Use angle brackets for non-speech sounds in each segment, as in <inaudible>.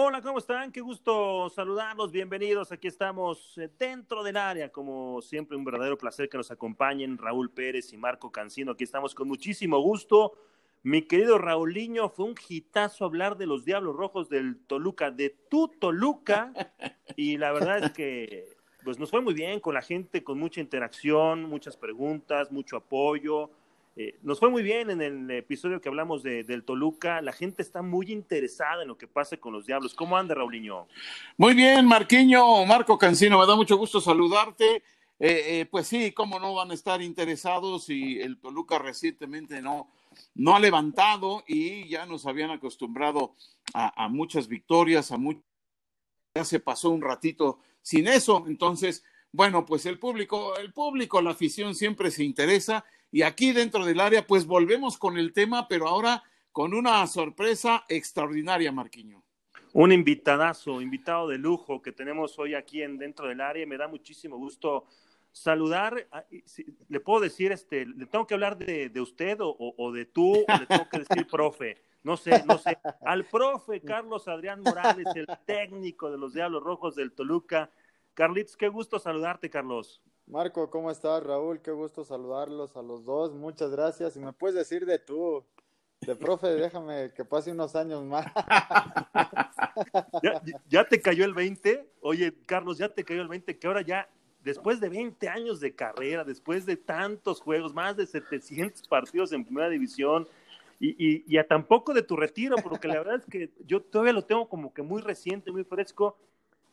Hola, ¿cómo están? Qué gusto saludarlos, bienvenidos. Aquí estamos eh, dentro del área, como siempre, un verdadero placer que nos acompañen Raúl Pérez y Marco Cancino. Aquí estamos con muchísimo gusto. Mi querido Raulinho, fue un hitazo hablar de los Diablos Rojos del Toluca, de tu Toluca, y la verdad es que pues nos fue muy bien con la gente, con mucha interacción, muchas preguntas, mucho apoyo. Eh, nos fue muy bien en el episodio que hablamos de, del Toluca. La gente está muy interesada en lo que pase con los Diablos. ¿Cómo anda, Raulinho? Muy bien, Marquiño, Marco Cancino, me da mucho gusto saludarte. Eh, eh, pues sí, cómo no van a estar interesados y el Toluca recientemente no, no ha levantado y ya nos habían acostumbrado a, a muchas victorias, a mucho, ya se pasó un ratito sin eso. Entonces, bueno, pues el público, el público, la afición siempre se interesa y aquí dentro del área, pues volvemos con el tema, pero ahora con una sorpresa extraordinaria, Marquiño. Un invitadazo, invitado de lujo que tenemos hoy aquí en dentro del área. Me da muchísimo gusto saludar. Le puedo decir, este, le tengo que hablar de, de usted o, o, de tú, o le tengo que decir <laughs> profe. No sé, no sé. Al profe Carlos Adrián Morales, el técnico de los Diablos Rojos del Toluca. Carlitos, qué gusto saludarte, Carlos. Marco, ¿cómo estás? Raúl, qué gusto saludarlos a los dos. Muchas gracias. Y me puedes decir de tú, de profe, déjame que pase unos años más. ¿Ya, ¿Ya, te cayó el 20? Oye, Carlos, ya te cayó el 20, que ahora ya, después de 20 años de carrera, después de tantos juegos, más de 700 partidos en primera división, y, y, tampoco de tu retiro, porque la verdad es que yo todavía lo tengo como que muy reciente, muy fresco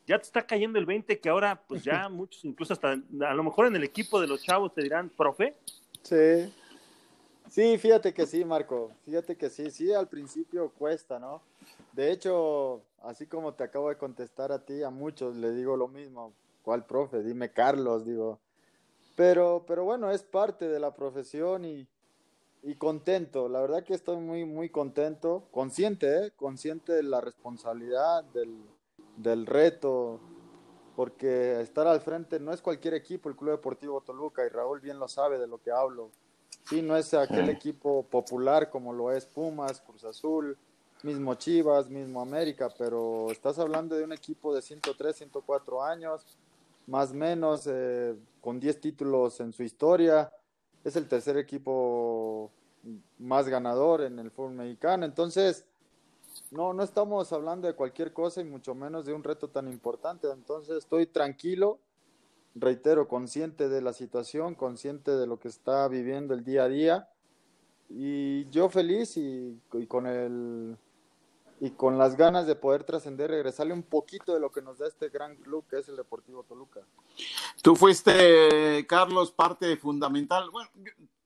ya te está cayendo el 20 que ahora pues ya <laughs> muchos, incluso hasta a lo mejor en el equipo de los chavos te dirán, profe. Sí. Sí, fíjate que sí, Marco. Fíjate que sí, sí, al principio cuesta, ¿no? De hecho, así como te acabo de contestar a ti, a muchos le digo lo mismo. ¿Cuál profe? Dime Carlos, digo. Pero, pero bueno, es parte de la profesión y, y contento. La verdad que estoy muy, muy contento, consciente, ¿eh? Consciente de la responsabilidad, del, del reto, porque estar al frente no es cualquier equipo, el Club Deportivo Toluca, y Raúl bien lo sabe de lo que hablo. Sí, no es aquel equipo popular como lo es Pumas, Cruz Azul, mismo Chivas, mismo América, pero estás hablando de un equipo de 103, 104 años, más o menos, eh, con 10 títulos en su historia. Es el tercer equipo más ganador en el fútbol mexicano. Entonces, no, no estamos hablando de cualquier cosa y mucho menos de un reto tan importante. Entonces estoy tranquilo, reitero, consciente de la situación, consciente de lo que está viviendo el día a día y yo feliz y, y con el y con las ganas de poder trascender, regresarle un poquito de lo que nos da este gran club que es el Deportivo Toluca. Tú fuiste, Carlos, parte fundamental. Bueno,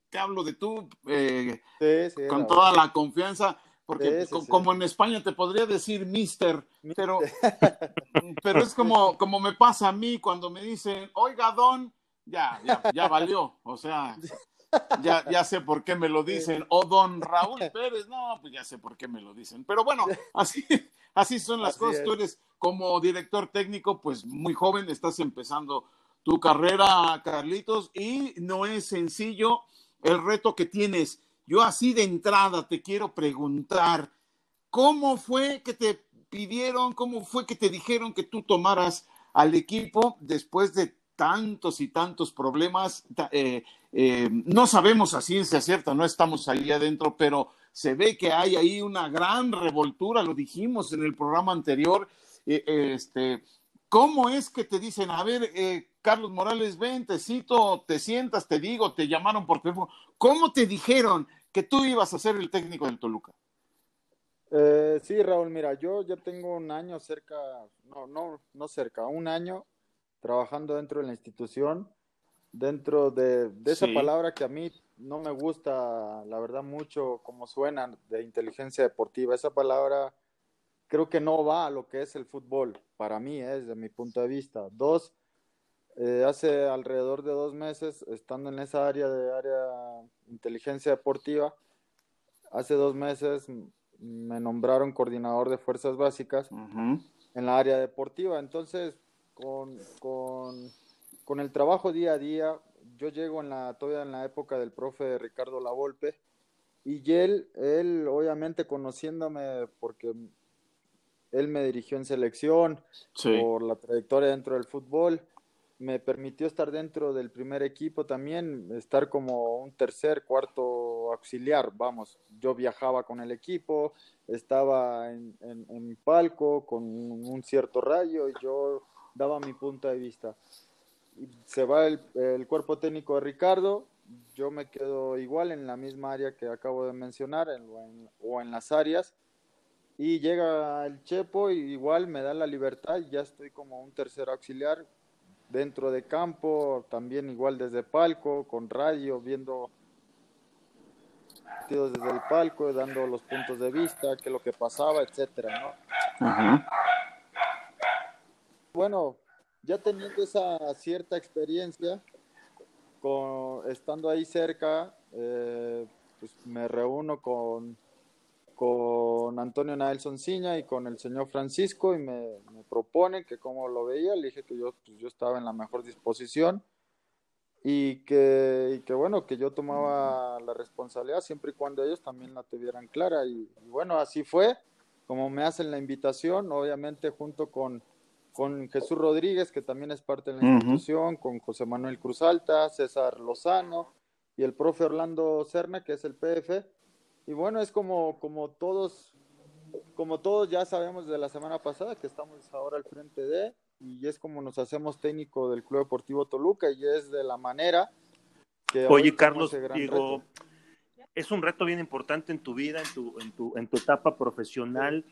te hablo de tú eh, sí, sí, con toda la confianza porque sí, sí, como sí. en España te podría decir mister, pero, <laughs> pero es como, como me pasa a mí cuando me dicen, oiga, don, ya, ya, ya valió, o sea, ya, ya sé por qué me lo dicen, o don Raúl Pérez, no, pues ya sé por qué me lo dicen, pero bueno, así, así son las así cosas, es. tú eres como director técnico, pues muy joven, estás empezando tu carrera, Carlitos, y no es sencillo el reto que tienes yo así de entrada te quiero preguntar, ¿cómo fue que te pidieron, cómo fue que te dijeron que tú tomaras al equipo después de tantos y tantos problemas? Eh, eh, no sabemos a ciencia cierta, no estamos ahí adentro, pero se ve que hay ahí una gran revoltura, lo dijimos en el programa anterior. Eh, este, ¿Cómo es que te dicen, a ver, Carlos Morales, ven, te cito, te sientas, te digo, te llamaron por teléfono? ¿Cómo te dijeron? Que tú ibas a ser el técnico del Toluca. Eh, sí, Raúl, mira, yo ya tengo un año cerca, no, no, no cerca, un año trabajando dentro de la institución, dentro de, de esa sí. palabra que a mí no me gusta, la verdad, mucho como suena de inteligencia deportiva. Esa palabra creo que no va a lo que es el fútbol, para mí, eh, desde mi punto de vista. Dos, eh, hace alrededor de dos meses, estando en esa área de área inteligencia deportiva, hace dos meses me nombraron coordinador de fuerzas básicas uh -huh. en la área deportiva. Entonces, con, con, con, el trabajo día a día, yo llego en la, todavía en la época del profe Ricardo Lavolpe, y él, él obviamente conociéndome, porque él me dirigió en selección por la trayectoria dentro del fútbol. Me permitió estar dentro del primer equipo también, estar como un tercer, cuarto auxiliar. Vamos, yo viajaba con el equipo, estaba en, en, palco con un cierto rayo y yo daba mi punto de vista. Se va el, cuerpo técnico de Ricardo, yo me quedo igual en la misma área que acabo de mencionar o en las áreas y llega el Chepo y igual me da la libertad, ya estoy como un tercer auxiliar dentro de campo, también igual desde palco, con radio, viendo desde el palco, dando los puntos de vista, qué es lo que pasaba, etcétera, ¿no? Bueno, ya teniendo esa cierta experiencia, con, estando ahí cerca, eh, pues me reúno con con Antonio Nelson Ciña y con el señor Francisco y me, me proponen que como lo veía, le dije que yo, pues, yo estaba en la mejor disposición y que, y que bueno, que yo tomaba la responsabilidad siempre y cuando ellos también la tuvieran clara. Y, bueno, así fue, como me hacen la invitación, obviamente junto con, con Jesús Rodríguez, que también es parte de la institución, con José Manuel Cruz Alta, César Lozano y el profe Orlando Cerna, que es el PF, y bueno, es como, como todos, como todos ya sabemos de la semana pasada que estamos ahora al frente de, y es como nos hacemos técnico del Club Deportivo Toluca, y es de la manera que... Oye, Carlos, digo, es un reto bien importante en tu vida, en tu, en tu, en tu etapa profesional.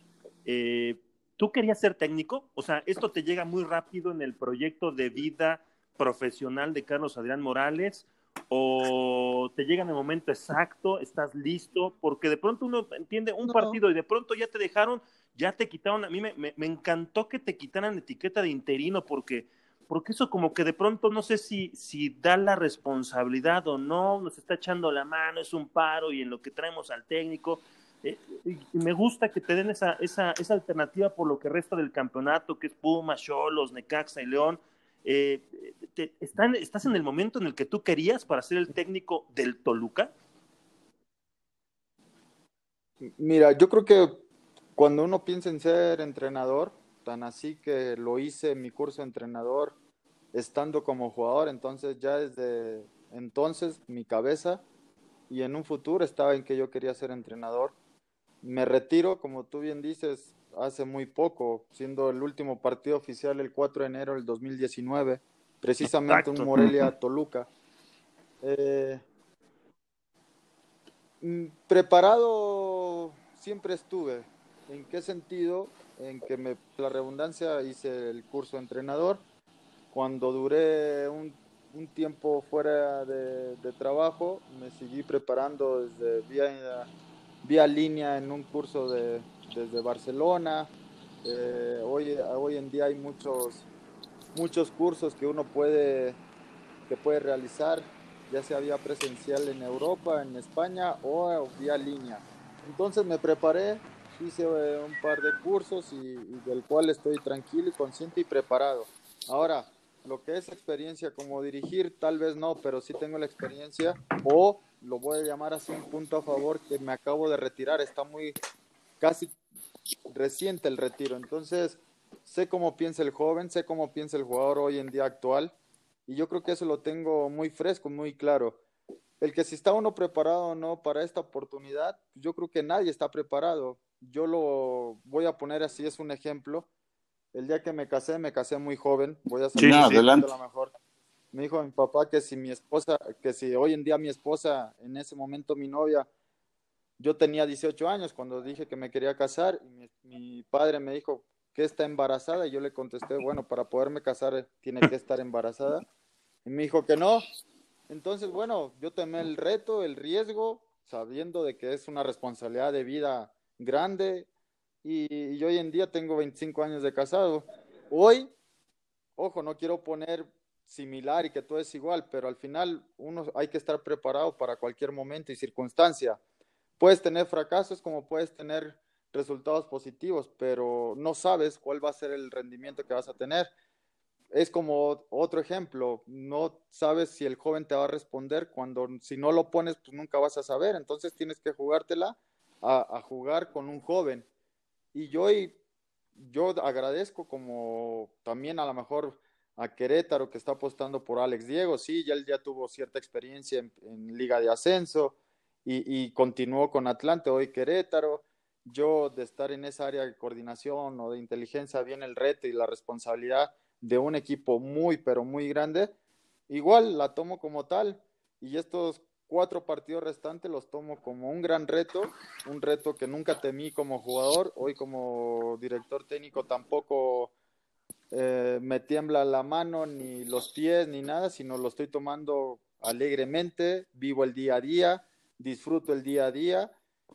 Eh, ¿Tú querías ser técnico? O sea, esto te llega muy rápido en el proyecto de vida profesional de Carlos Adrián Morales o te llega en el momento exacto, estás listo, porque de pronto uno entiende un partido y de pronto ya te dejaron, ya te quitaron, a mí me, me, encantó que te quitaran etiqueta de interino porque, porque eso como que de pronto no sé si, si da la responsabilidad o no, nos está echando la mano, es un paro y en lo que traemos al técnico. Eh, y me gusta que te den esa, esa, esa alternativa por lo que resta del campeonato, que es Puma, Cholos, Necaxa y León eh, ¿Estás en el momento en el que tú querías para ser el técnico del Toluca? Mira, yo creo que cuando uno piensa en ser entrenador, tan así que lo hice en mi curso de entrenador estando como jugador, entonces ya desde entonces mi cabeza y en un futuro estaba en que yo quería ser entrenador. Me retiro, como tú bien dices, hace muy poco, siendo el último partido oficial el 4 de enero del 2019, precisamente un Morelia-Toluca. <laughs> Eh, mm, preparado siempre estuve. ¿En qué sentido? En que me, la redundancia hice el curso de entrenador. Cuando duré un, tiempo fuera de, de, trabajo, me seguí preparando desde vía, vía línea en un curso de, desde Barcelona. Eh, hoy, hoy en día hay muchos, muchos cursos que uno puede, que puede realizar, ya sea vía presencial en Europa, en España o vía línea. Entonces me preparé, hice eh, un par de cursos y, del cual estoy tranquilo y consciente y preparado. Ahora, lo que es experiencia como dirigir, tal vez no, pero sí tengo la experiencia o lo voy a llamar así un punto a favor que me acabo de retirar. Está muy casi reciente el retiro. Entonces, sé cómo piensa el joven, sé cómo piensa el jugador hoy en día actual. Y yo creo que eso lo tengo muy fresco, muy claro. El que si está uno preparado o no para esta oportunidad, yo creo que nadie está preparado. Yo lo voy a poner así, es un ejemplo. El día que me casé, me casé muy joven. Voy a ser adelante. la mejor. Me dijo mi papá que si mi esposa, que si hoy en día mi esposa, en ese momento mi novia, yo tenía 18 años cuando dije que me quería casar y mi, padre me dijo que está embarazada y yo le contesté, bueno, para poderme casar eh, tiene que estar embarazada. Y me dijo que no. Entonces, bueno, yo tomé el reto, el riesgo, sabiendo de que es una responsabilidad de vida grande y, hoy en día tengo 25 años de casado. Hoy, ojo, no quiero poner similar y que todo es igual, pero al final uno hay que estar preparado para cualquier momento y circunstancia puedes tener fracasos como puedes tener resultados positivos, pero no sabes cuál va a ser el rendimiento que vas a tener. Es como otro ejemplo, no sabes si el joven te va a responder cuando si no lo pones, pues nunca vas a saber, entonces tienes que jugártela a, jugar con un joven. Y yo yo agradezco como también a lo mejor a Querétaro que está apostando por Alex Diego, sí, ya él ya tuvo cierta experiencia en, Liga de Ascenso y, y, continuó con Atlante, hoy Querétaro. Yo de estar en esa área de coordinación o de inteligencia viene el reto y la responsabilidad de un equipo muy, pero muy grande, igual la tomo como tal y estos cuatro partidos restantes los tomo como un gran reto, un reto que nunca temí como jugador, hoy como director técnico tampoco eh, me tiembla la mano, ni los pies, ni nada, sino lo estoy tomando alegremente, vivo el día a día, disfruto el día a día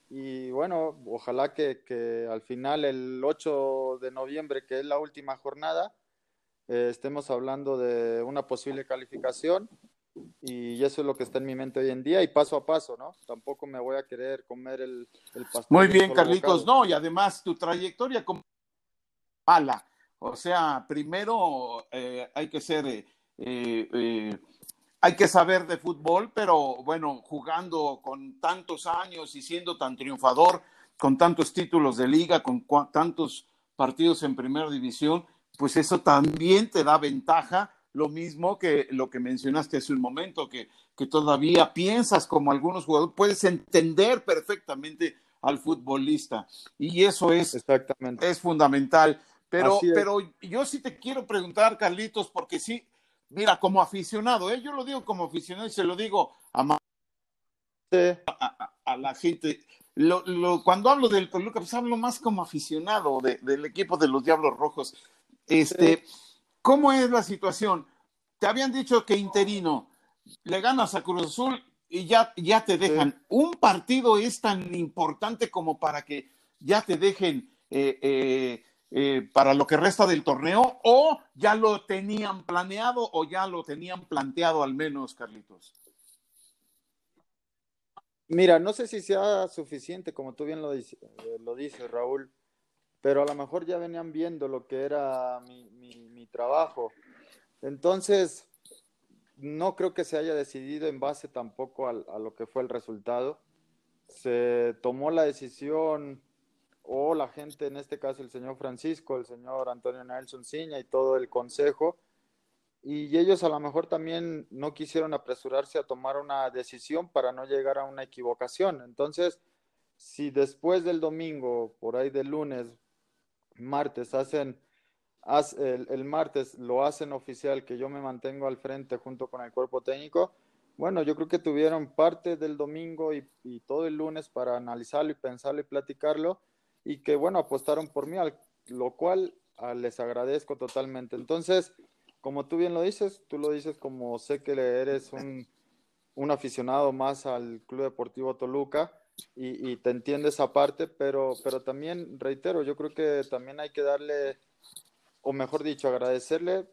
y bueno, ojalá que, que al final el 8 de noviembre, que es la última jornada, eh, estemos hablando de una posible calificación y eso es lo que está en mi mente hoy en día y paso a paso, ¿no? Tampoco me voy a querer comer el, el pastel. Muy bien, Carlitos, no, y además tu trayectoria como mala, o sea, primero eh, hay que ser, eh, eh, hay que saber de fútbol, pero bueno, jugando con tantos años y siendo tan triunfador, con tantos títulos de liga, con tantos partidos en primera división, pues eso también te da ventaja lo mismo que lo que mencionaste hace un momento, que, que todavía piensas como algunos jugadores, puedes entender perfectamente al futbolista. Y eso es, Exactamente. es fundamental. Pero, pero yo sí te quiero preguntar, Carlitos, porque sí, mira, como aficionado, ¿eh? yo lo digo como aficionado y se lo digo a, a, la gente. Lo, lo, cuando hablo del Toluca, pues hablo más como aficionado del equipo de los Diablos Rojos. Este, ¿Cómo es la situación? Te habían dicho que interino, le ganas a Cruz Azul y ya, ya te dejan. ¿Un partido es tan importante como para que ya te dejen eh, eh, eh, para lo que resta del torneo o ya lo tenían planeado o ya lo tenían planteado al menos, Carlitos? Mira, no sé si sea suficiente, como tú bien lo, dices, lo dices, Raúl, pero a lo mejor ya venían viendo lo que era mi, trabajo. Entonces, no creo que se haya decidido en base tampoco a, lo que fue el resultado. Se tomó la decisión, o la gente, en este caso el señor Francisco, el señor Antonio Nelson Ciña y todo el consejo, y ellos a lo mejor también no quisieron apresurarse a tomar una decisión para no llegar a una equivocación. Entonces, si después del domingo, por ahí del lunes, martes hacen, el, martes lo hacen oficial que yo me mantengo al frente junto con el cuerpo técnico, bueno, yo creo que tuvieron parte del domingo y, todo el lunes para analizarlo y pensarlo y platicarlo y que bueno, apostaron por mí, al, lo cual ah, les agradezco totalmente. Entonces, como tú bien lo dices, tú lo dices como sé que eres un, un aficionado más al Club Deportivo Toluca, y, te entiende esa parte, pero, pero también, reitero, yo creo que también hay que darle, o mejor dicho, agradecerle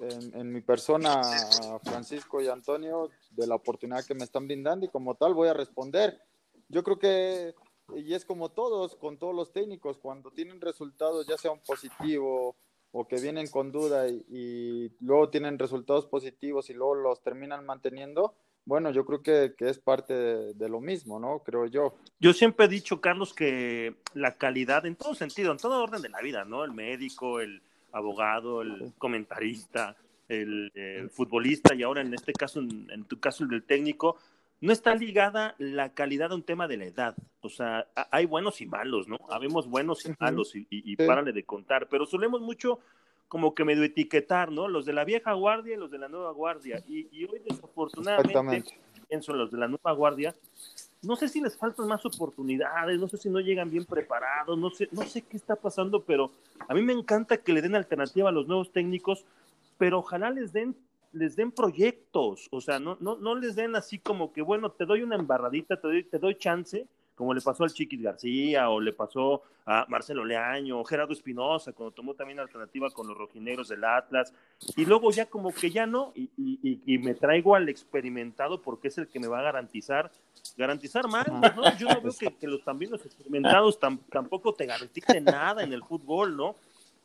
en, mi persona a Francisco y Antonio de la oportunidad que me están brindando y como tal voy a responder. Yo creo que, y es como todos, con todos los técnicos, cuando tienen resultados, ya sea un positivo o que vienen con duda y, y luego tienen resultados positivos y luego los terminan manteniendo, bueno, yo creo que, es parte de, lo mismo, ¿no? Creo yo. Yo siempre he dicho, Carlos, que la calidad en todo sentido, en todo orden de la vida, ¿no? El médico, el abogado, el comentarista, el, futbolista y ahora en este caso, en, tu caso el del técnico, no está ligada la calidad a un tema de la edad. O sea, hay buenos y malos, ¿no? Habemos buenos y malos y, y, párale de contar, pero solemos mucho como que medio etiquetar, ¿no? Los de la vieja guardia y los de la nueva guardia. Y, y hoy desafortunadamente, pienso en los de la nueva guardia, no sé si les faltan más oportunidades, no sé si no llegan bien preparados, no sé, no sé qué está pasando, pero a mí me encanta que le den alternativa a los nuevos técnicos, pero ojalá les den les den proyectos, o sea, no, no, no les den así como que, bueno, te doy una embarradita, te doy, te doy chance, como le pasó al Chiquis García o le pasó a Marcelo Leaño o Gerardo Espinosa cuando tomó también alternativa con los rojinegros del Atlas y luego ya como que ya no y, y, me traigo al experimentado porque es el que me va a garantizar garantizar más, ¿no? Yo no veo que, los también los experimentados tampoco te garanticen nada en el fútbol, ¿no?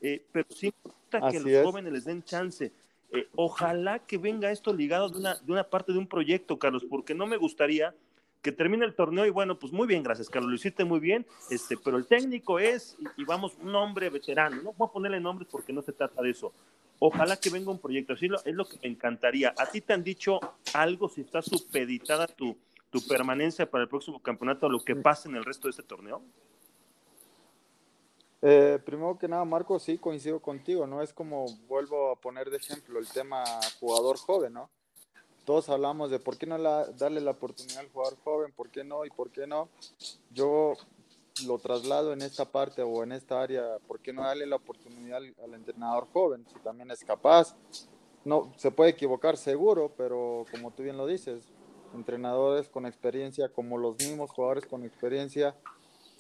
Eh, pero sí importa que los jóvenes les den chance. Eh, ojalá que venga esto ligado de una, de una parte de un proyecto, Carlos, porque no me gustaría que termine el torneo y bueno, pues muy bien, gracias Carlos, lo hiciste muy bien, este, pero el técnico es, y, vamos, un hombre veterano, no voy a ponerle nombres porque no se trata de eso. Ojalá que venga un proyecto, así es lo que me encantaría. ¿A ti te han dicho algo si está supeditada tu, tu permanencia para el próximo campeonato a lo que pase en el resto de este torneo? Eh, primero que nada, Marco, sí coincido contigo, ¿no? Es como vuelvo a poner de ejemplo el tema jugador joven, ¿no? todos hablamos de por qué no darle la oportunidad al jugador joven, por qué no y por qué no. Yo lo traslado en esta parte o en esta área, ¿por qué no darle la oportunidad al, entrenador joven si también es capaz? No, se puede equivocar seguro, pero como tú bien lo dices, entrenadores con experiencia, como los mismos jugadores con experiencia,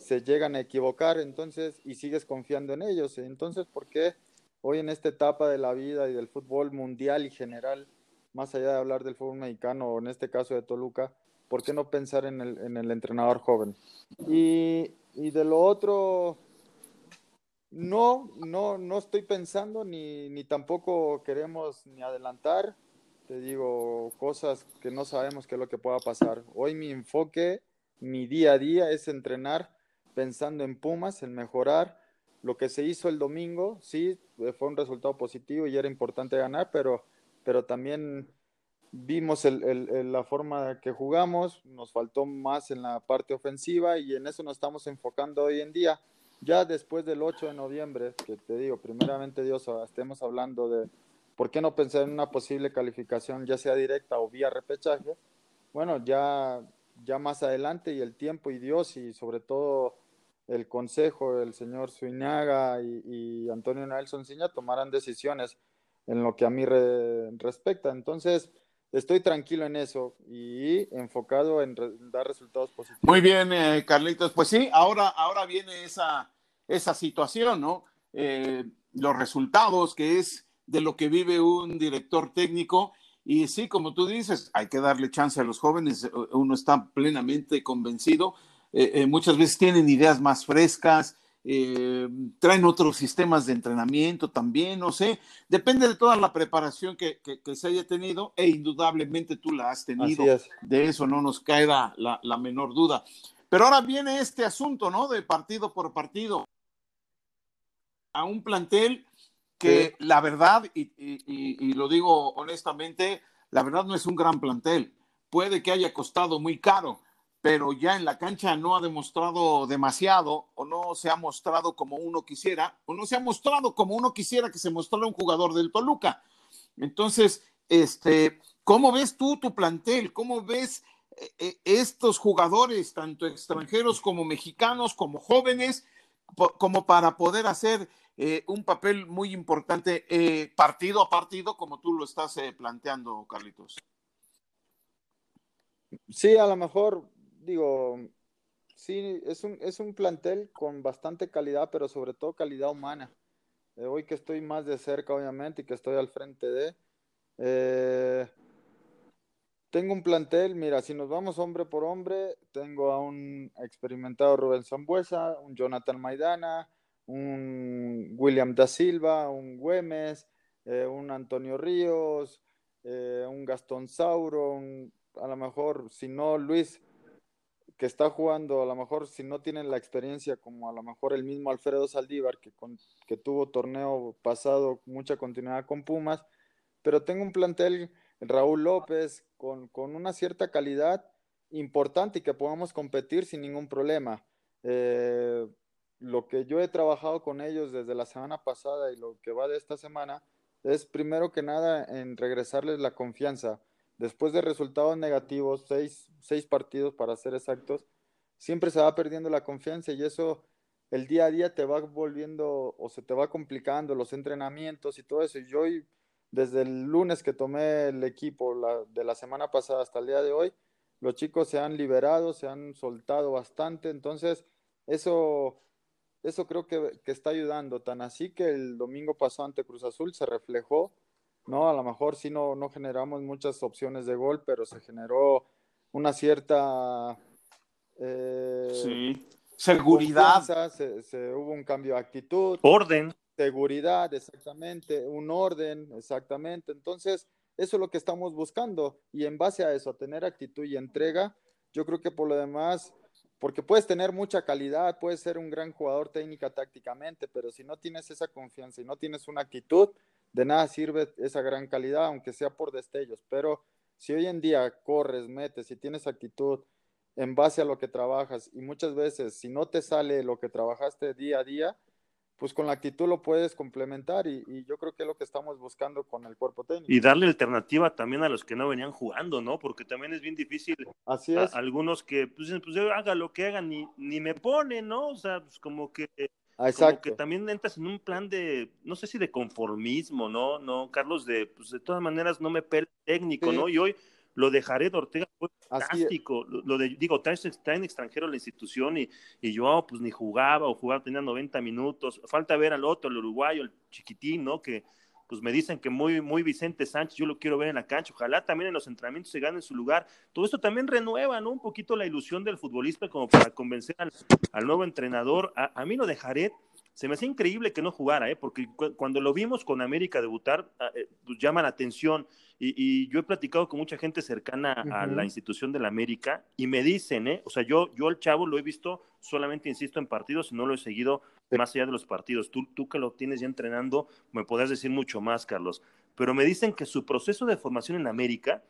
se llegan a equivocar, entonces, y sigues confiando en ellos. Entonces, ¿por qué hoy en esta etapa de la vida y del fútbol mundial y general, más allá de hablar del fútbol mexicano o en este caso de Toluca, ¿por qué no pensar en el, en el entrenador joven? Y, y, de lo otro, no, no, no estoy pensando ni, ni tampoco queremos ni adelantar, te digo, cosas que no sabemos qué es lo que pueda pasar. Hoy mi enfoque, mi día a día es entrenar pensando en Pumas, en mejorar. Lo que se hizo el domingo, sí, fue un resultado positivo y era importante ganar, pero pero también vimos la forma que jugamos, nos faltó más en la parte ofensiva y en eso nos estamos enfocando hoy en día. Ya después del 8 de noviembre, que te digo, primeramente Dios, estemos hablando de por qué no pensar en una posible calificación, ya sea directa o vía repechaje, bueno, ya, ya más adelante y el tiempo y Dios y sobre todo el consejo del señor Suinaga y, Antonio Nelson Ciña tomarán decisiones en lo que a mí respecta. Entonces, estoy tranquilo en eso y enfocado en dar resultados positivos. Muy bien, eh, Carlitos. Pues sí, ahora, ahora viene esa, esa situación, ¿no? Eh, los resultados, que es de lo que vive un director técnico. Y sí, como tú dices, hay que darle chance a los jóvenes. Uno está plenamente convencido. Eh, muchas veces tienen ideas más frescas, eh, traen otros sistemas de entrenamiento también, no sé, depende de toda la preparación que, se haya tenido e indudablemente tú la has tenido, de eso no nos cae la, la, menor duda. Pero ahora viene este asunto, ¿no? De partido por partido, a un plantel que la verdad, y, lo digo honestamente, la verdad no es un gran plantel, puede que haya costado muy caro, pero ya en la cancha no ha demostrado demasiado o no se ha mostrado como uno quisiera o no se ha mostrado como uno quisiera que se mostrara un jugador del Toluca. Entonces, este, ¿cómo ves tú tu plantel? ¿Cómo ves eh, eh, estos jugadores, tanto extranjeros como mexicanos, como jóvenes, como para poder hacer eh, un papel muy importante partido a partido, como tú lo estás planteando, Carlitos? Sí, a lo mejor digo, sí, es un, es un plantel con bastante calidad, pero sobre todo calidad humana. Eh, hoy que estoy más de cerca, obviamente, y que estoy al frente de... Eh, tengo un plantel, mira, si nos vamos hombre por hombre, tengo a un experimentado Rubén Zambuesa, un Jonathan Maidana, un William da Silva, un Güemes, eh, un Antonio Ríos, un Gastón Sauro, a lo mejor, si no, Luis, que está jugando, a lo mejor si no tienen la experiencia como a lo mejor el mismo Alfredo Saldívar, que, que tuvo torneo pasado, mucha continuidad con Pumas, pero tengo un plantel, Raúl López, con, una cierta calidad importante y que podamos competir sin ningún problema. Eh, lo que yo he trabajado con ellos desde la semana pasada y lo que va de esta semana es primero que nada en regresarles la confianza después de resultados negativos, seis, seis partidos para ser exactos, siempre se va perdiendo la confianza y eso el día a día te va volviendo o se te va complicando los entrenamientos y todo eso. Y yo desde el lunes que tomé el equipo de la semana pasada hasta el día de hoy, los chicos se han liberado, se han soltado bastante, entonces eso, eso creo que, que está ayudando, tan así que el domingo pasado ante Cruz Azul se reflejó ¿no? A lo mejor sí no, no generamos muchas opciones de gol, pero se generó una cierta... Eh, Seguridad. Se, hubo un cambio de actitud. Orden. Seguridad, exactamente. Un orden, exactamente. Entonces, eso es lo que estamos buscando. Y en base a eso, a tener actitud y entrega, yo creo que por lo demás, porque puedes tener mucha calidad, puedes ser un gran jugador técnica tácticamente, pero si no tienes esa confianza y no tienes una actitud, de nada sirve esa gran calidad, aunque sea por destellos. Pero si hoy en día corres, metes y tienes actitud en base a lo que trabajas y muchas veces si no te sale lo que trabajaste día a día, pues con la actitud lo puedes complementar y, yo creo que es lo que estamos buscando con el cuerpo técnico. Y darle alternativa también a los que no venían jugando, ¿no? Porque también es bien difícil. Así es. algunos que, pues, pues haga lo que hagan, ni, ni me pone, ¿no? O sea, pues como que... Exacto. que también entras en un plan de, no sé si de conformismo, ¿no? No, Carlos, de, pues de todas maneras no me pele técnico, ¿no? Y hoy lo de Jared Ortega fue fantástico. Lo, de, digo, traen, extranjero a la institución y, y yo pues ni jugaba o jugaba, tenía 90 minutos. Falta ver al otro, el uruguayo, el chiquitín, ¿no? Que pues me dicen que muy, muy Vicente Sánchez, yo lo quiero ver en la cancha. Ojalá también en los entrenamientos se gane su lugar. Todo esto también renueva, ¿no? Un poquito la ilusión del futbolista como para convencer al, nuevo entrenador. A, a mí lo de Jared se me hace increíble que no jugara, ¿eh? porque cuando lo vimos con América debutar, ah, eh, pues llama la atención. Y, yo he platicado con mucha gente cercana a la institución de la América y me dicen, ¿eh? o sea, yo, yo al chavo lo he visto solamente, insisto, en partidos y no lo he seguido más allá de los partidos. Tú, tú que lo tienes ya entrenando, me podrás decir mucho más, Carlos. Pero me dicen que su proceso de formación en América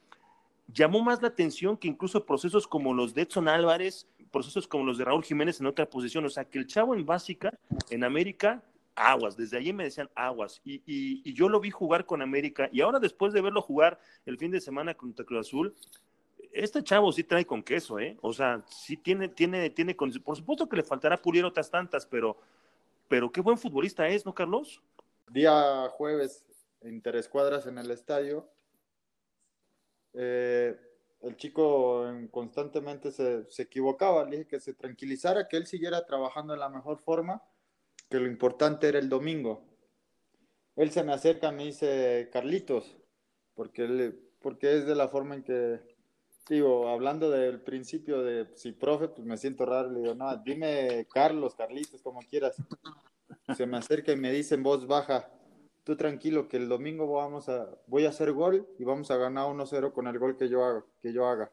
llamó más la atención que incluso procesos como los de Edson Álvarez, procesos como los de Raúl Jiménez en otra posición. O sea, que el chavo en básica, en América, aguas. Desde allí me decían aguas. Y, y, yo lo vi jugar con América. Y ahora, después de verlo jugar el fin de semana contra Cruz Azul, este chavo sí trae con queso, ¿eh? O sea, sí tiene, tiene, tiene con... Por supuesto que le faltará pulir otras tantas, pero, pero qué buen futbolista es, ¿no, Carlos? Día jueves, interescuadras en el estadio. Eh, el chico constantemente se, equivocaba, le dije que se tranquilizara, que él siguiera trabajando en la mejor forma, que lo importante era el domingo. Él se me acerca, me dice, Carlitos, porque, porque es de la forma en que, digo, hablando del principio de si profe, pues me siento raro, le digo, no, dime Carlos, Carlitos, como quieras. Se me acerca y me dice en voz baja, tú tranquilo que el domingo vamos a, voy a hacer gol y vamos a ganar 1-0 con el gol que yo, que yo haga.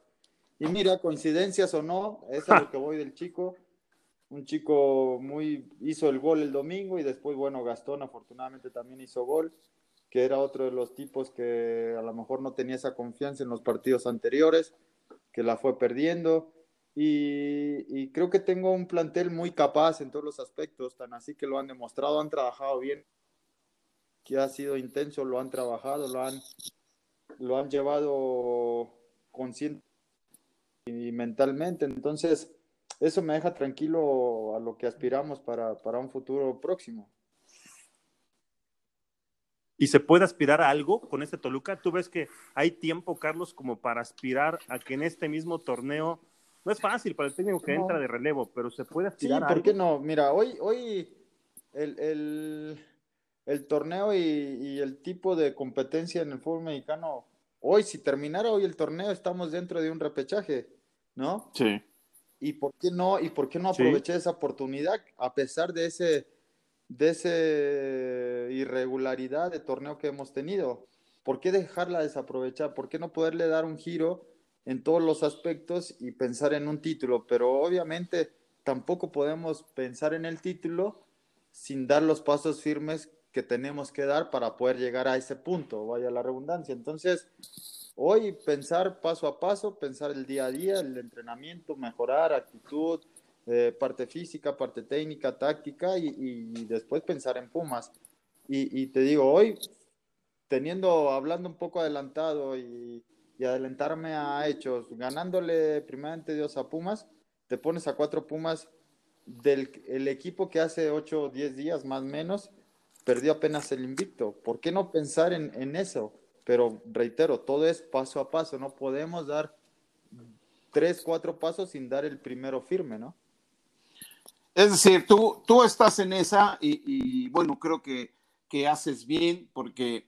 Y mira, coincidencias o no, es a lo que voy del chico. Un chico muy hizo el gol el domingo y después, bueno, Gastón afortunadamente también hizo gol, que era otro de los tipos que a lo mejor no tenía esa confianza en los partidos anteriores, que la fue perdiendo. Y, creo que tengo un plantel muy capaz en todos los aspectos, tan así que lo han demostrado, han trabajado bien que ha sido intenso, lo han trabajado, lo han, lo han llevado consciente y mentalmente. Entonces, eso me deja tranquilo a lo que aspiramos para, un futuro próximo. ¿Y se puede aspirar a algo con este Toluca? ¿Tú ves que hay tiempo, Carlos, como para aspirar a que en este mismo torneo, no es fácil para el técnico que entra de relevo, pero se puede aspirar sí, ¿por qué no? Mira, hoy, hoy el, el torneo y, el tipo de competencia en el fútbol mexicano, hoy, si terminara hoy el torneo, estamos dentro de un repechaje, ¿no? Sí. ¿Y por qué no, y por qué no aproveché esa oportunidad a pesar de ese, de ese irregularidad de torneo que hemos tenido? ¿Por qué dejarla desaprovechar? ¿Por qué no poderle dar un giro en todos los aspectos y pensar en un título? Pero obviamente tampoco podemos pensar en el título sin dar los pasos firmes que tenemos que dar para poder llegar a ese punto, vaya la redundancia. Entonces, hoy pensar paso a paso, pensar el día a día, el entrenamiento, mejorar actitud, eh, parte física, parte técnica, táctica y, después pensar en Pumas. Y, te digo, hoy, teniendo, hablando un poco adelantado y, adelantarme a hechos, ganándole primeramente Dios a Pumas, te pones a cuatro Pumas del el equipo que hace ocho o diez días más o menos perdió apenas el invicto. ¿Por qué no pensar en, eso? Pero reitero, todo es paso a paso, no podemos dar tres, cuatro pasos sin dar el primero firme, ¿no? Es decir, tú, tú estás en esa y, bueno, creo que, que, haces bien porque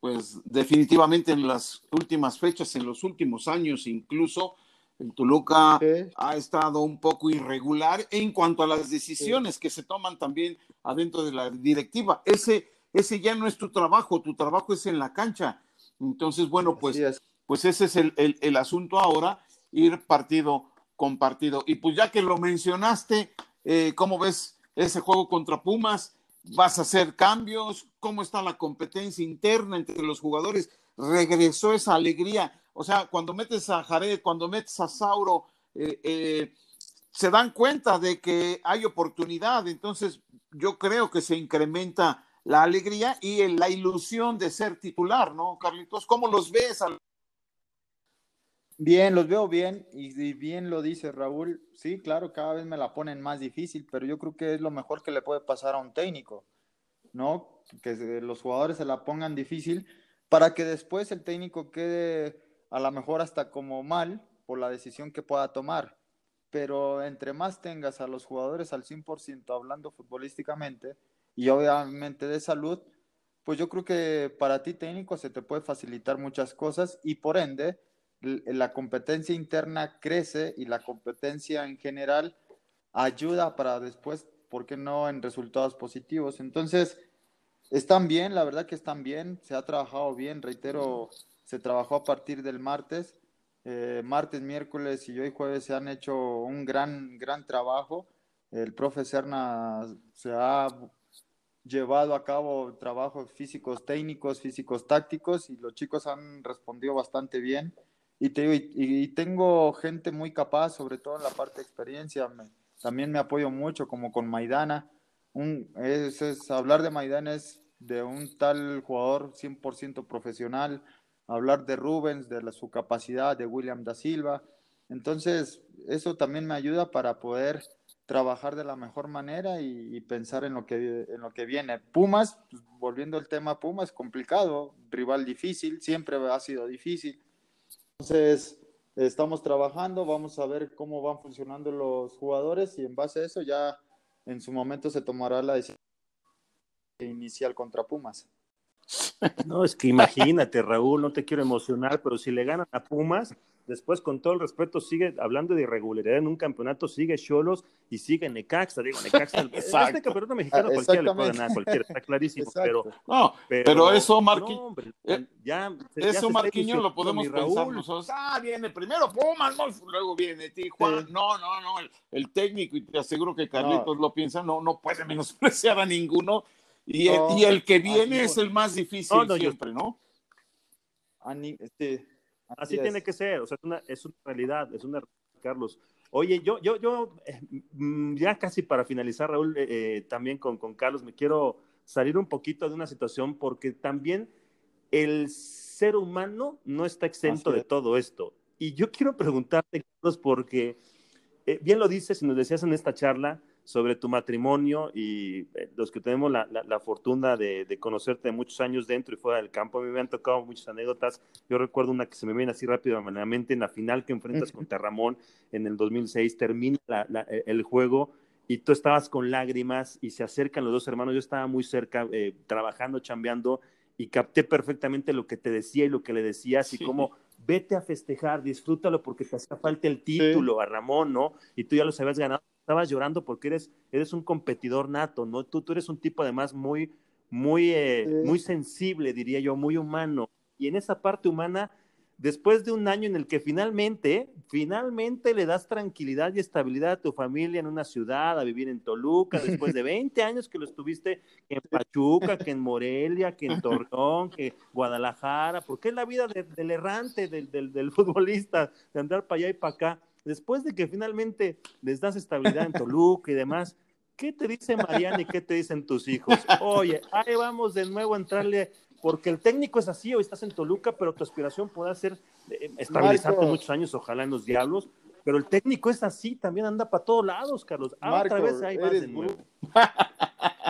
pues definitivamente en las últimas fechas, en los últimos años incluso, el Toluca ha estado un poco irregular en cuanto a las decisiones que se toman también adentro de la directiva. Ese, ese ya no es tu trabajo, tu trabajo es en la cancha. Entonces, bueno, pues, pues ese es el, asunto ahora, ir partido compartido. Y pues ya que lo mencionaste, eh, ¿cómo ves ese juego contra Pumas? ¿Vas a hacer cambios? ¿Cómo está la competencia interna entre los jugadores? ¿Regresó esa alegría? O sea, cuando metes a Jared, cuando metes a Sauro, eh, eh, se dan cuenta de que hay oportunidad. Entonces, yo creo que se incrementa la alegría y la ilusión de ser titular, ¿no, Carlitos? ¿Cómo los ves? Bien, los veo bien y, bien lo dice Raúl. Sí, claro, cada vez me la ponen más difícil, pero yo creo que es lo mejor que le puede pasar a un técnico, ¿no? Que los jugadores se la pongan difícil para que después el técnico quede a lo mejor hasta como mal por la decisión que pueda tomar. Pero entre más tengas a los jugadores al 100% hablando futbolísticamente y obviamente de salud, pues yo creo que para ti técnico se te puede facilitar muchas cosas y por ende la competencia interna crece y la competencia en general ayuda para después, ¿por qué no?, en resultados positivos. Entonces, están bien, la verdad que están bien, se ha trabajado bien, reitero, se trabajó a partir del martes, eh, martes, miércoles y hoy jueves se han hecho un gran, gran trabajo. El profe Serna se ha llevado a cabo trabajos físicos técnicos, físicos tácticos y los chicos han respondido bastante bien. Y, te, y, tengo gente muy capaz, sobre todo en la parte de experiencia. también me apoyo mucho, como con Maidana. Un, es, hablar de Maidana es de un tal jugador 100% profesional. Hablar de Rubens, de su capacidad, de William da Silva. Entonces, eso también me ayuda para poder trabajar de la mejor manera y, pensar en lo, que, en lo que viene. Pumas, pues, volviendo al tema Pumas, complicado, rival difícil, siempre ha sido difícil entonces, estamos trabajando, vamos a ver cómo van funcionando los jugadores y en base a eso ya en su momento se tomará la decisión inicial contra Pumas. No, es que imagínate, Raúl, no te quiero emocionar, pero si le ganan a Pumas, Después, con todo el respeto, sigue hablando de irregularidad en un campeonato, sigue Cholos y sigue Necaxa. Digo, Necaxa, <laughs> este campeonato mexicano cualquiera le puede ganar, cualquiera, está clarísimo. Pero, no, pero, eso, Marquinhos, eh, ya, eso, Marquinhos, lo podemos pensar nosotros. Ah, viene primero Pumas, luego viene Tijuana. No, no, no, el, técnico, y te aseguro que Carlitos lo piensa, no, no puede menospreciar a ninguno. Y, el, y el que viene es el más difícil siempre, ¿no? Este, Así, tiene que ser, o sea, es una, es una realidad, es una Carlos. Oye, yo, yo, yo, eh, ya casi para finalizar, Raúl, eh, eh, también con, con Carlos, me quiero salir un poquito de una situación porque también el ser humano no está exento de todo esto. Y yo quiero preguntarte, Carlos, porque bien lo dices y nos decías en esta charla, sobre tu matrimonio y eh, los que tenemos la, la, fortuna de, de, conocerte muchos años dentro y fuera del campo, a mí me han tocado muchas anécdotas. Yo recuerdo una que se me viene así rápido a la mente en la final que enfrentas contra Ramón en el 2006, termina e, el juego y tú estabas con lágrimas y se acercan los dos hermanos. Yo estaba muy cerca, eh, trabajando, chambeando y capté perfectamente lo que te decía y lo que le decías y cómo vete a festejar, disfrútalo porque te hace falta el título a Ramón, ¿no? Y tú ya los habías ganado estabas llorando porque eres, eres un competidor nato, ¿no? Tú, tú eres un tipo además muy, muy, eh, muy sensible, diría yo, muy humano. Y en esa parte humana, después de un año en el que finalmente, finalmente le das tranquilidad y estabilidad a tu familia en una ciudad, a vivir en Toluca, después de 20 años que lo estuviste en Pachuca, que en <laughs> Morelia, que en Torreón, que Guadalajara, porque es la vida del errante, del, del, del <laughs> futbolista, de andar para allá y para acá después de que finalmente les das estabilidad en Toluca y demás, ¿qué te dice Mariana y qué te dicen tus hijos? Oye, ahí vamos de nuevo a entrarle, porque el técnico es así, hoy estás en Toluca, pero tu aspiración puede ser eh, estabilizarte muchos años, ojalá en los diablos, pero el técnico es así, también anda para todos lados, Carlos. Ah, otra vez ahí vas de nuevo.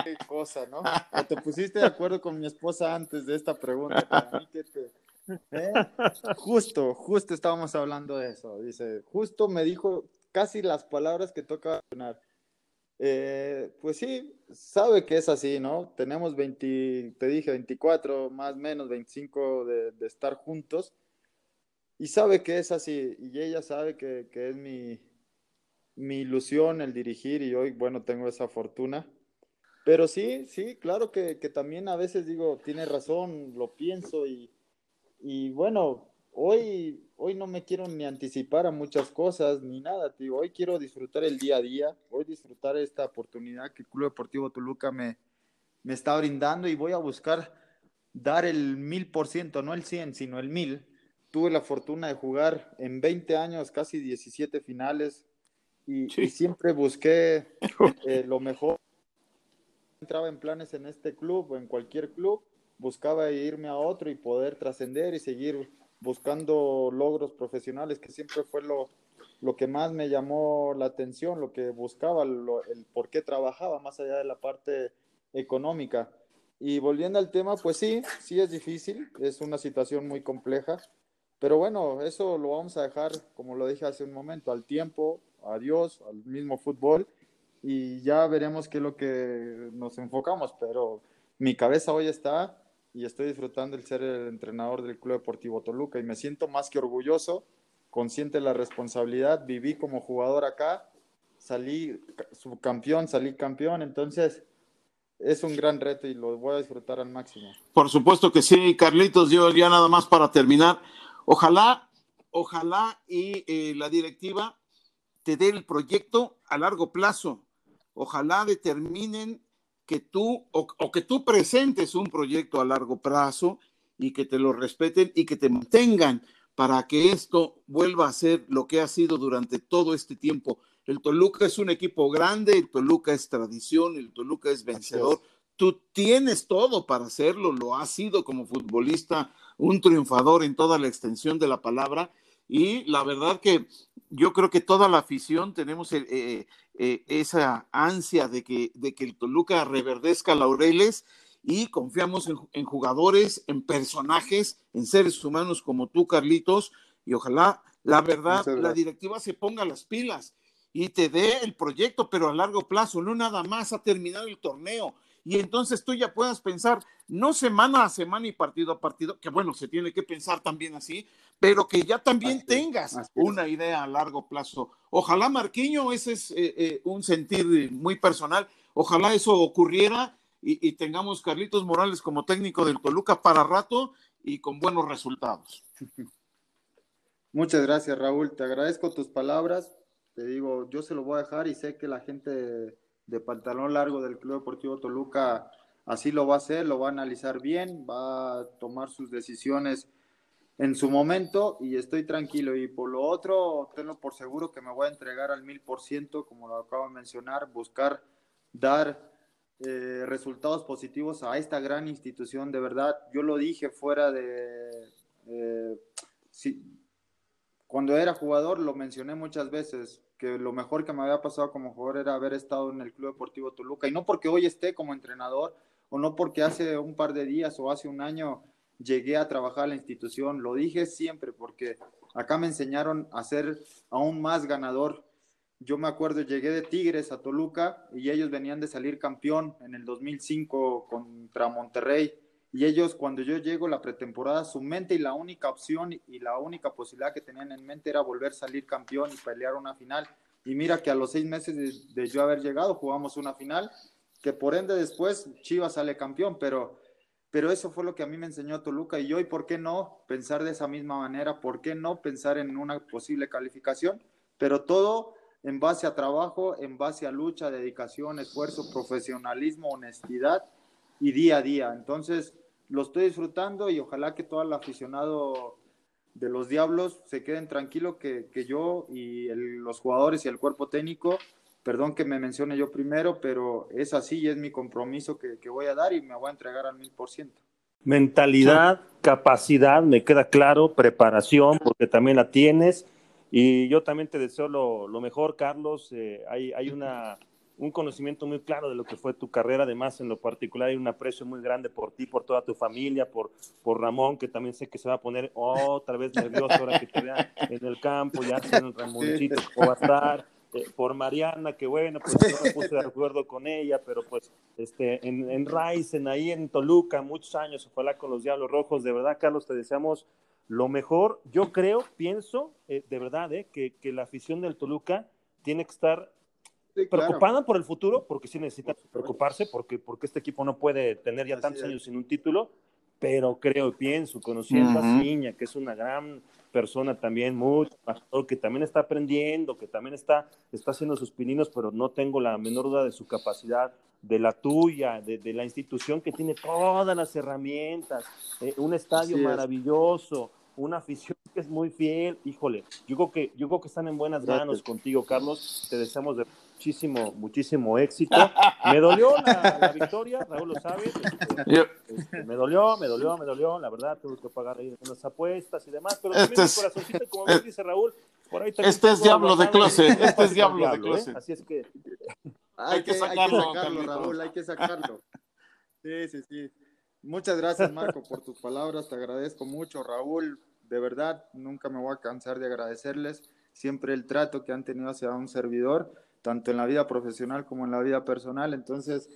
Qué cosa, ¿no? O te pusiste de acuerdo con mi esposa antes de esta pregunta. Para mí que te <laughs> Justo, justo estábamos hablando de eso. Dice, justo me dijo casi las palabras que toca mencionar. Eh, pues sí, sabe que es así, ¿no? Tenemos 20, te dije 24, más o menos 25 de, de, estar juntos. Y sabe que es así. Y ella sabe que, que es mi, mi ilusión el dirigir y hoy, bueno, tengo esa fortuna. Pero sí, sí, claro que, que también a veces digo, tiene razón, lo pienso y, y bueno, hoy, hoy no me quiero ni anticipar a muchas cosas ni nada, tío. Hoy quiero disfrutar el día a día, hoy disfrutar esta oportunidad que el Club Deportivo Toluca me, me está brindando y voy a buscar dar el mil por ciento, no el cien, sino el mil. Tuve la fortuna de jugar en 20 años, casi 17 finales, y, siempre busqué <laughs> eh, lo mejor. Entraba en planes en este club o en cualquier club, buscaba irme a otro y poder trascender y seguir buscando logros profesionales, que siempre fue lo, lo que más me llamó la atención, lo que buscaba, el por qué trabajaba, más allá de la parte económica. Y volviendo al tema, pues sí, sí es difícil, es una situación muy compleja, pero bueno, eso lo vamos a dejar, como lo dije hace un momento, al tiempo, a Dios, al mismo fútbol, y ya veremos qué es lo que nos enfocamos, pero mi cabeza hoy está y estoy disfrutando el ser el entrenador del Club Deportivo Toluca y me siento más que orgulloso, consciente de la responsabilidad, viví como jugador acá, salí subcampeón, salí campeón, entonces es un gran reto y lo voy a disfrutar al máximo. Por supuesto que sí, Carlitos, yo ya nada más para terminar, ojalá, ojalá y eh, la directiva te dé el proyecto a largo plazo, ojalá determinen que tú o, que tú presentes un proyecto a largo plazo y que te lo respeten y que te mantengan para que esto vuelva a ser lo que ha sido durante todo este tiempo. El Toluca es un equipo grande, el Toluca es tradición, el Toluca es vencedor. Tú tienes todo para hacerlo, lo has sido como futbolista, un triunfador en toda la extensión de la palabra. Y la verdad que yo creo que toda la afición tenemos eh, eh, eh, esa ansia de que, de que el Toluca reverdezca laureles y confiamos en, jugadores, en personajes, en seres humanos como tú, Carlitos, y ojalá, la verdad, la directiva se ponga las pilas y te dé el proyecto, pero a largo plazo, no nada más a terminar el torneo. Y entonces tú ya puedas pensar, no semana a semana y partido a partido, que bueno, se tiene que pensar también así, pero que ya también tengas una idea a largo plazo. Ojalá, Marquiño, ese es eh, eh, un sentir muy personal, ojalá eso ocurriera y, tengamos Carlitos Morales como técnico del Toluca para rato y con buenos resultados. <laughs> Muchas gracias, Raúl. Te agradezco tus palabras. Te digo, yo se lo voy a dejar y sé que la gente de pantalón largo del Club Deportivo Toluca así lo va a hacer, lo va a analizar bien, va a tomar sus decisiones en su momento y estoy tranquilo. Y por lo otro, tengo por seguro que me voy a entregar al mil por ciento, como lo acabo de mencionar, buscar dar eh, resultados positivos a esta gran institución. De verdad, yo lo dije fuera de... Eh, cuando era jugador lo mencioné muchas veces, que lo mejor que me había pasado como jugador era haber estado en el Club Deportivo Toluca. Y no porque hoy esté como entrenador, o no porque hace un par de días o hace un año llegué a trabajar en la institución, lo dije siempre porque acá me enseñaron a ser aún más ganador. Yo me acuerdo, llegué de Tigres a Toluca y ellos venían de salir campeón en el 2005 contra Monterrey. Y ellos, cuando yo llego la pretemporada, su mente y la única opción y la única posibilidad que tenían en mente era volver a salir campeón y pelear una final. Y mira que a los seis meses de, yo haber llegado, jugamos una final, que por ende después Chivas sale campeón, pero pero eso fue lo que a mí me enseñó Toluca y hoy, ¿por qué no pensar de esa misma manera? ¿Por qué no pensar en una posible calificación? Pero todo en base a trabajo, en base a lucha, dedicación, esfuerzo, profesionalismo, honestidad y día a día. Entonces, lo estoy disfrutando y ojalá que todo el aficionado de los Diablos se queden tranquilo que, que yo y los jugadores y el cuerpo técnico Perdón que me mencione yo primero, pero es así y es mi compromiso que, voy a dar y me voy a entregar al mil por ciento. Mentalidad, capacidad, me queda claro, preparación, porque también la tienes. Y yo también te deseo lo, mejor, Carlos. Eh, hay, hay una, un conocimiento muy claro de lo que fue tu carrera. Además, en lo particular, hay un aprecio muy grande por ti, por toda tu familia, por, por Ramón, que también sé que se va a poner otra vez nervioso ahora que te vea en el campo, ya <laughs> en el Ramoncito, cómo va a estar. Eh, por Mariana, que bueno, pues no me puse de acuerdo con ella, pero pues este, en, en Ryzen, ahí en Toluca, muchos años, ojalá con los Diablos Rojos, de verdad, Carlos, te deseamos lo mejor. Yo creo, pienso, eh, de verdad, eh, que, que, la afición del Toluca tiene que estar preocupada por el futuro, porque sí necesita preocuparse, porque, porque este equipo no puede tener ya tantos años sin un título, pero creo, pienso, conociendo a Ciña, que es una gran persona también, muy que también está aprendiendo, que también está, está haciendo sus pininos, pero no tengo la menor duda de su capacidad, de la tuya, de, la institución que tiene todas las herramientas, eh, un estadio maravilloso, una afición que es muy fiel, híjole, yo creo que, yo creo que están en buenas manos contigo, Carlos, te deseamos de muchísimo, muchísimo éxito. Me dolió la, victoria, Raúl lo sabe. Este, este, me dolió, me dolió, me dolió. La verdad, tuve que pagar ahí unas apuestas y demás. Pero este también es, mi corazoncito, como bien dice Raúl, por ahí Este es diablo de closet. Este es diablo de closet. Así es que. Hay, que, sacarlo, Raúl, hay que sacarlo. Sí, sí, sí. Muchas gracias, Marco, por tus palabras. Te agradezco mucho, Raúl. De verdad, nunca me voy a cansar de agradecerles siempre el trato que han tenido hacia un servidor tanto en la vida profesional como en la vida personal. Entonces,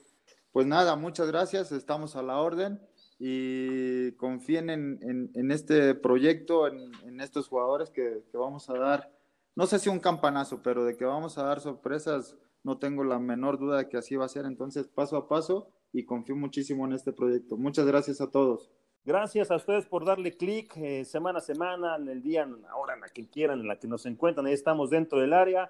pues nada, muchas gracias, estamos a la orden y confíen en, este proyecto, en, estos jugadores que, vamos a dar, no sé si un campanazo, pero de que vamos a dar sorpresas, no tengo la menor duda de que así va a ser. Entonces, paso a paso y confío muchísimo en este proyecto. Muchas gracias a todos. Gracias a ustedes por darle clic eh, semana a semana, en el día, en la hora, en la que quieran, en la que nos encuentran. Ahí estamos dentro del área.